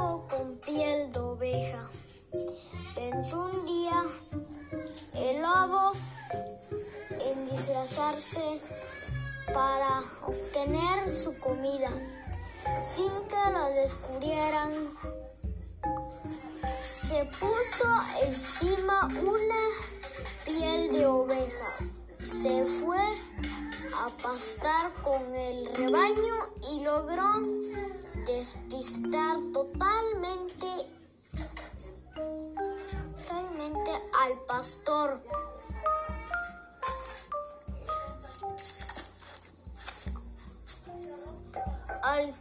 con piel de oveja. Pensó un día el lobo en disfrazarse para obtener su comida sin que lo descubrieran. Se puso encima una piel de oveja. Se fue a pastar con el rebaño y logró totalmente, totalmente al pastor. Al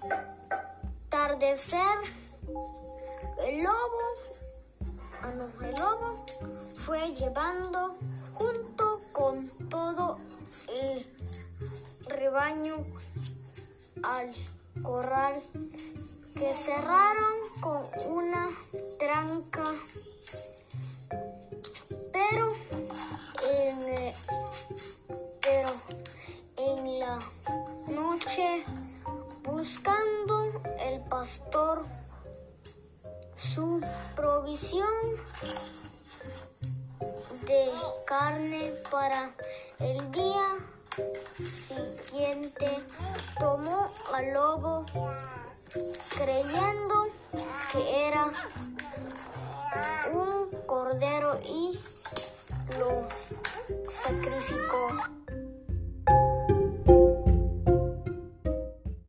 atardecer, el lobo, ah, no, el lobo fue llevando junto con todo el rebaño al corral que cerraron con una tranca. Pero en, eh, pero en la noche buscando el pastor su provisión de carne para el día siguiente tomó al lobo creyendo que era un cordero y lo sacrificó.